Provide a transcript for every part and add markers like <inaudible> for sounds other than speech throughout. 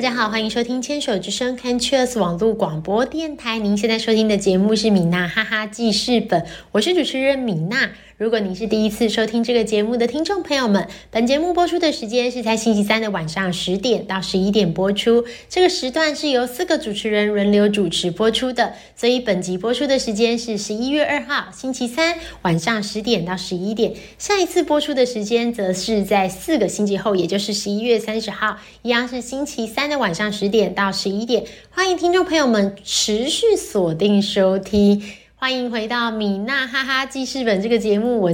大家好，欢迎收听牵手之声 Can Cheers 网络广播电台。您现在收听的节目是米娜哈哈记事本，我是主持人米娜。如果您是第一次收听这个节目的听众朋友们，本节目播出的时间是在星期三的晚上十点到十一点播出。这个时段是由四个主持人轮流主持播出的，所以本集播出的时间是十一月二号星期三晚上十点到十一点。下一次播出的时间则是在四个星期后，也就是十一月三十号，一样是星期三的晚上十点到十一点。欢迎听众朋友们持续锁定收听。欢迎回到米娜哈哈记事本这个节目，我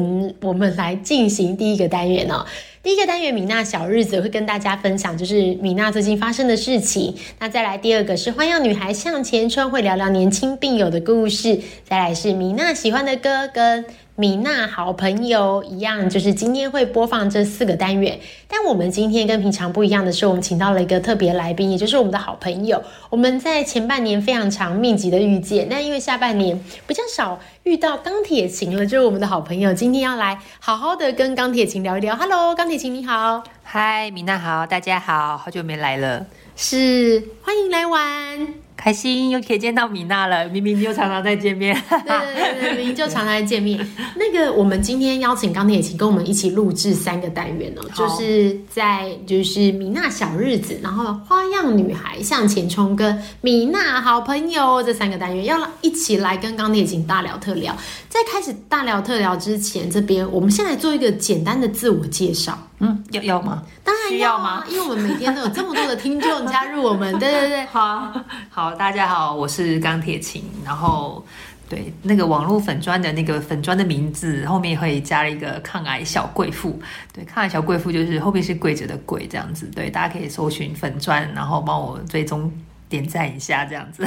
我们来进行第一个单元哦。第一个单元米娜小日子会跟大家分享，就是米娜最近发生的事情。那再来第二个是欢迎女孩向前冲，会聊聊年轻病友的故事。再来是米娜喜欢的歌跟。米娜好朋友一样，就是今天会播放这四个单元。但我们今天跟平常不一样的是，我们请到了一个特别来宾，也就是我们的好朋友。我们在前半年非常长密集的遇见，但因为下半年比较少遇到钢铁琴了，就是我们的好朋友，今天要来好好的跟钢铁琴聊一聊。Hello，钢铁琴你好，嗨，米娜好，大家好，好久没来了，是欢迎来玩。开心又可以见到米娜了，明明就常常在见面。对对对，明明就常常在见面。<laughs> 那个，我们今天邀请钢铁琴跟我们一起录制三个单元哦，就是在就是米娜小日子，然后花样女孩向前冲跟米娜好朋友这三个单元，要一起来跟钢铁琴大聊特聊。在开始大聊特聊之前，这边我们先来做一个简单的自我介绍。嗯，要要吗？当然要吗？因为我们每天都有这么多的听众加入我们。对对对，<laughs> 好好，大家好，我是钢铁琴。然后，对那个网络粉砖的那个粉砖的名字后面会加了一个抗癌小贵妇。对，抗癌小贵妇就是后面是跪着的跪这样子。对，大家可以搜寻粉砖，然后帮我追踪点赞一下这样子。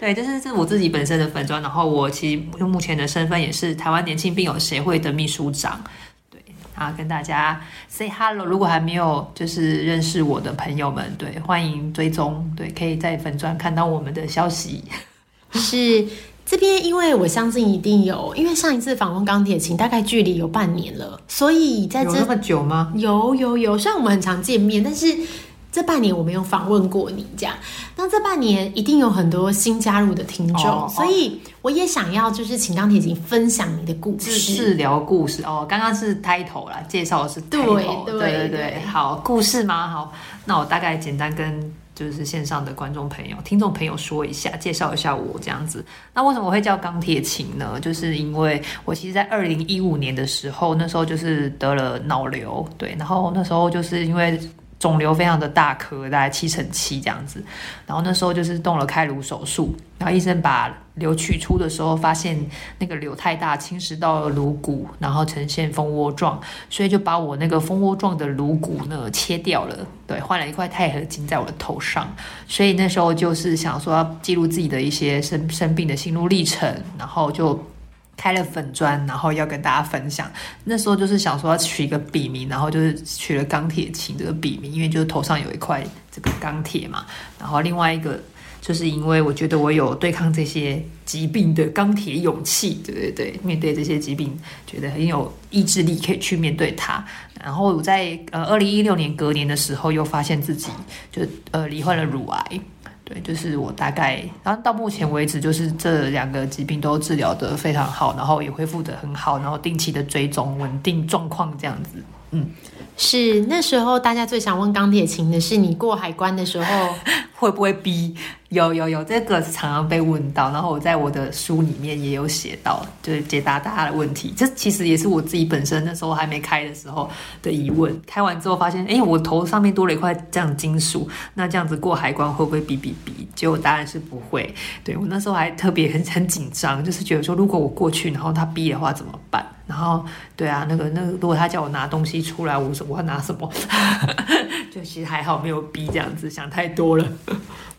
对，这是这是我自己本身的粉砖。然后我其实用目前的身份也是台湾年轻病友协会的秘书长。对啊，跟大家 say hello。如果还没有就是认识我的朋友们，对，欢迎追踪，对，可以在粉砖看到我们的消息。<laughs> 是这边，因为我相信一定有，因为上一次访问钢铁琴大概距离有半年了，所以在这么久吗？有有有，虽然我们很常见面，但是。这半年我没有访问过你，这样，那这半年一定有很多新加入的听众，所以我也想要就是请钢铁琴分享你的故事，是聊故事哦。刚刚是 title 啦，介绍的是 title，对对对，好故事吗？好，那我大概简单跟就是线上的观众朋友、听众朋友说一下，介绍一下我这样子。那为什么我会叫钢铁琴呢？就是因为我其实，在二零一五年的时候，那时候就是得了脑瘤，对，然后那时候就是因为。肿瘤非常的大颗，大概七乘七这样子，然后那时候就是动了开颅手术，然后医生把瘤取出的时候，发现那个瘤太大，侵蚀到了颅骨，然后呈现蜂窝状，所以就把我那个蜂窝状的颅骨呢切掉了，对，换了一块钛合金在我的头上，所以那时候就是想说要记录自己的一些生生病的心路历程，然后就。开了粉砖，然后要跟大家分享。那时候就是想说要取一个笔名，然后就是取了钢铁琴这个笔名，因为就是头上有一块这个钢铁嘛。然后另外一个就是因为我觉得我有对抗这些疾病的钢铁勇气，对对对，面对这些疾病觉得很有意志力，可以去面对它。然后我在呃二零一六年隔年的时候，又发现自己就呃罹患了乳癌。对，就是我大概，然后到目前为止，就是这两个疾病都治疗的非常好，然后也恢复的很好，然后定期的追踪稳定状况这样子。嗯，是那时候大家最想问钢铁琴的是，你过海关的时候 <laughs> 会不会逼？有有有，这个是常常被问到，然后我在我的书里面也有写到，就是解答大家的问题。这其实也是我自己本身那时候还没开的时候的疑问。开完之后发现，哎，我头上面多了一块这样金属，那这样子过海关会不会哔哔哔？结果答案是不会。对我那时候还特别很很紧张，就是觉得说，如果我过去，然后他逼的话怎么办？然后对啊，那个那个，如果他叫我拿东西出来，我说我要拿什么？就其实还好没有逼这样子，想太多了。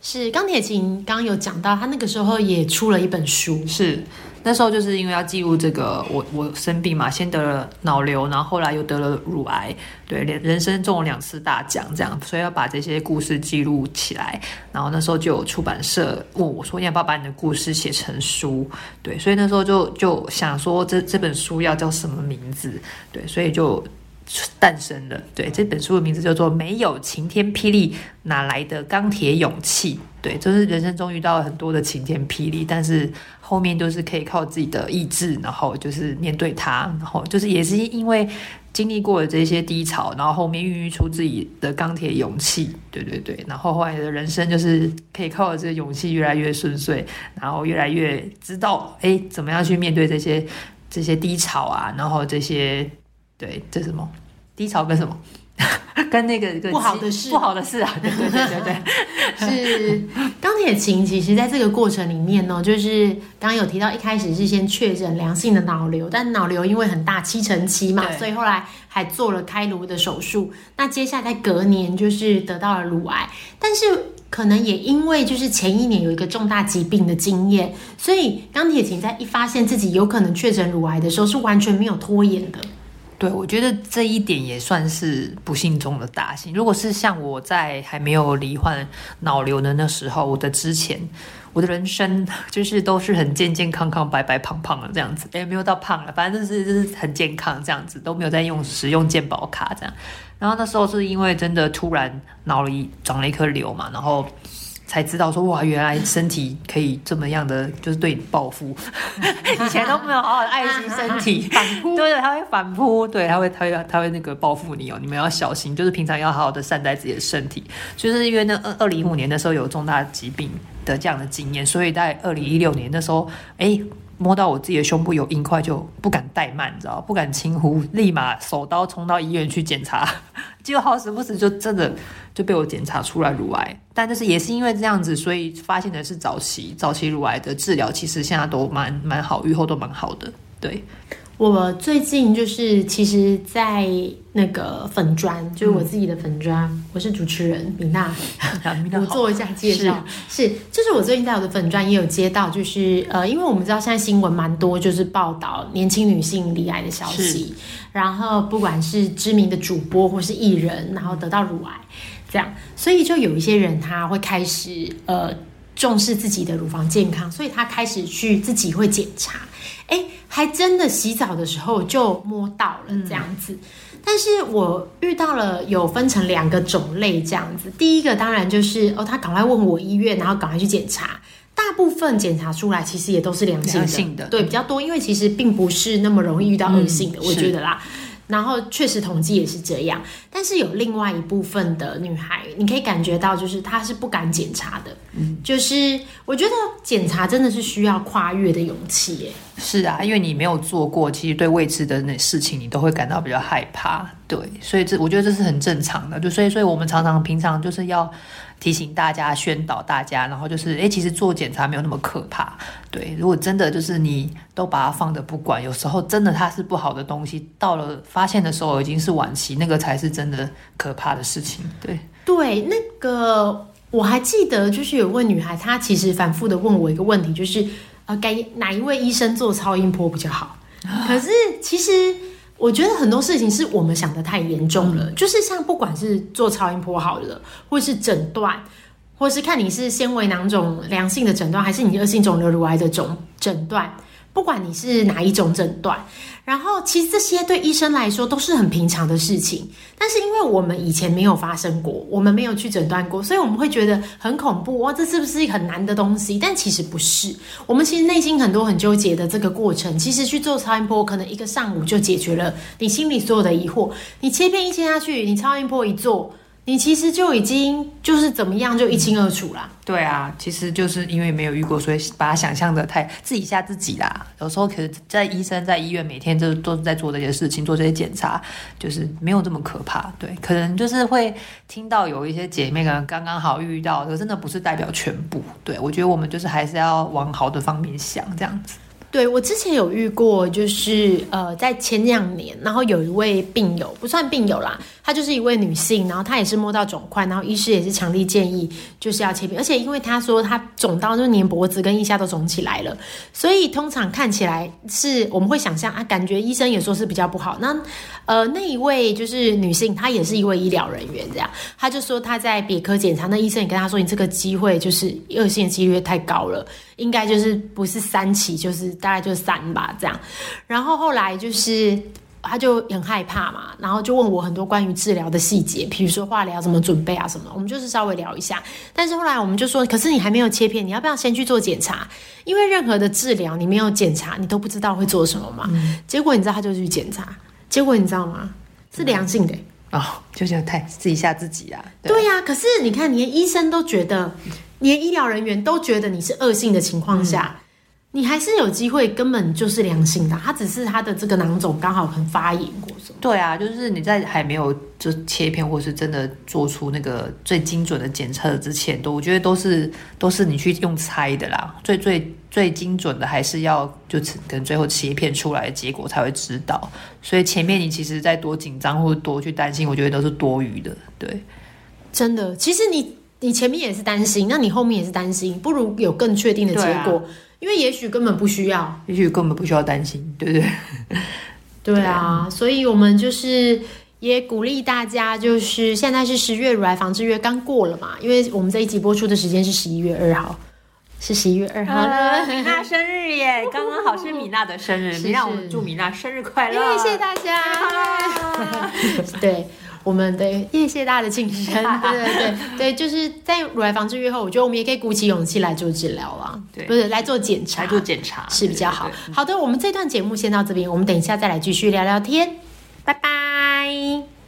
是钢铁琴，刚刚有讲到，他那个时候也出了一本书。是那时候就是因为要记录这个，我我生病嘛，先得了脑瘤，然后后来又得了乳癌，对，连人生中了两次大奖这样，所以要把这些故事记录起来。然后那时候就有出版社问我说：“你要不要把你的故事写成书？”对，所以那时候就就想说，这这本书要叫什么名字？对，所以就。诞生了。对，这本书的名字叫做《没有晴天霹雳，哪来的钢铁勇气》。对，就是人生中遇到了很多的晴天霹雳，但是后面都是可以靠自己的意志，然后就是面对它，然后就是也是因为经历过了这些低潮，然后后面孕育出自己的钢铁勇气。对对对，然后后来的人生就是可以靠着这个勇气越来越顺遂，然后越来越知道哎怎么样去面对这些这些低潮啊，然后这些对这什么低潮跟什么。<laughs> 跟那个不好的事，不好的事啊，对对对对对，<laughs> 是钢铁琴。其实，在这个过程里面呢，就是刚刚有提到，一开始是先确诊良性的脑瘤，但脑瘤因为很大，七成七嘛，所以后来还做了开颅的手术。那接下来隔年就是得到了乳癌，但是可能也因为就是前一年有一个重大疾病的经验，所以钢铁琴在一发现自己有可能确诊乳癌的时候，是完全没有拖延的。对，我觉得这一点也算是不幸中的大幸。如果是像我在还没有罹患脑瘤的那时候，我的之前，我的人生 <laughs> 就是都是很健健康康、白白胖胖的这样子，也没有到胖了，反正就是就是很健康这样子，都没有在用使用健保卡这样。然后那时候是因为真的突然脑里长了一颗瘤嘛，然后。才知道说哇，原来身体可以这么样的，就是对你报复。<laughs> 以前都没有好好爱惜身体，<laughs> 反扑，对 <laughs> 对，他会反扑，对，他会，他会，他会那个报复你哦。你们要小心，就是平常要好好的善待自己的身体。就是因为那二二零一五年的时候有重大疾病的这样的经验，所以在二零一六年的时候，哎。摸到我自己的胸部有硬块，就不敢怠慢，你知道不敢轻忽，立马手刀冲到医院去检查，<laughs> 结果好死不死就真的就被我检查出来乳癌。但就是也是因为这样子，所以发现的是早期早期乳癌的治疗，其实现在都蛮蛮好，愈后都蛮好的，对。我最近就是，其实，在那个粉砖，就是我自己的粉砖，我是主持人米娜，我做一下介绍，是，就是我最近在我的粉砖也有接到，就是呃，因为我们知道现在新闻蛮多，就是报道年轻女性罹癌的消息，然后不管是知名的主播或是艺人，然后得到乳癌，这样，所以就有一些人他会开始呃重视自己的乳房健康，所以他开始去自己会检查。哎，还真的洗澡的时候就摸到了这样子，但是我遇到了有分成两个种类这样子。第一个当然就是哦，他赶快问我医院，然后赶快去检查。大部分检查出来其实也都是良性的，对比较多，因为其实并不是那么容易遇到恶性的，我觉得啦。然后确实统计也是这样，但是有另外一部分的女孩，你可以感觉到，就是她是不敢检查的。嗯，就是我觉得检查真的是需要跨越的勇气。耶。是啊，因为你没有做过，其实对未知的那事情，你都会感到比较害怕。对，所以这我觉得这是很正常的。就所以，所以我们常常平常就是要。提醒大家，宣导大家，然后就是，哎，其实做检查没有那么可怕。对，如果真的就是你都把它放着不管，有时候真的它是不好的东西，到了发现的时候已经是晚期，那个才是真的可怕的事情。对，对，那个我还记得，就是有位女孩，她其实反复的问我一个问题，就是呃，该哪一位医生做超音波比较好？<laughs> 可是其实。我觉得很多事情是我们想的太严重了，就是像不管是做超音波好了，或是诊断，或是看你是纤维囊肿良性的诊断，还是你恶性肿瘤乳癌的肿诊断。不管你是哪一种诊断，然后其实这些对医生来说都是很平常的事情，但是因为我们以前没有发生过，我们没有去诊断过，所以我们会觉得很恐怖哇，这是不是一很难的东西？但其实不是，我们其实内心很多很纠结的这个过程，其实去做超音波，可能一个上午就解决了你心里所有的疑惑。你切片一切下去，你超音波一做。你其实就已经就是怎么样就一清二楚啦。对啊，其实就是因为没有遇过，所以把它想象的太自己吓自己啦。有时候可是在医生在医院每天都都是在做这些事情，做这些检查，就是没有这么可怕。对，可能就是会听到有一些姐妹可能刚刚好遇到，可真的不是代表全部。对我觉得我们就是还是要往好的方面想，这样子。对我之前有遇过，就是呃，在前两年，然后有一位病友，不算病友啦，她就是一位女性，然后她也是摸到肿块，然后医师也是强力建议就是要切片，而且因为她说她肿到就连脖子跟腋下都肿起来了，所以通常看起来是我们会想象啊，感觉医生也说是比较不好。那呃那一位就是女性，她也是一位医疗人员，这样，她就说她在别科检查，那医生也跟她说，你这个机会就是恶性几率太高了。应该就是不是三期，就是大概就是三吧，这样。然后后来就是他就很害怕嘛，然后就问我很多关于治疗的细节，比如说化疗怎么准备啊什么，我们就是稍微聊一下。但是后来我们就说，可是你还没有切片，你要不要先去做检查？因为任何的治疗你没有检查，你都不知道会做什么嘛。结果你知道他就去检查，结果你知道吗？是良性的哦，就想太自己吓自己啊。对呀，可是你看，连医生都觉得，连医疗人员都觉得你是恶性的情况下。你还是有机会，根本就是良性的，它只是它的这个囊肿刚好很发炎过。对啊，就是你在还没有就切片，或是真的做出那个最精准的检测之前，都我觉得都是都是你去用猜的啦。最最最精准的还是要就等最后切片出来的结果才会知道。所以前面你其实再多紧张或多去担心，我觉得都是多余的。对，真的，其实你你前面也是担心，那你后面也是担心，不如有更确定的结果。因为也许根本不需要，也许根本不需要担心，对不对？<laughs> 对啊，所以我们就是也鼓励大家，就是现在是十月乳癌防治月刚过了嘛，因为我们这一集播出的时间是十一月二号，是十一月二号。米娜生日耶，刚刚好是米娜的生日，米娜我们祝米娜生日快乐，谢谢大家，<laughs> 对。我们的谢谢大家的晋升，<laughs> 对对对对，就是在乳癌防治愈后，我觉得我们也可以鼓起勇气来做治疗了，对，不是来做检查，来做检查是比较好。好的，我们这段节目先到这边，我们等一下再来继续聊聊天，拜拜。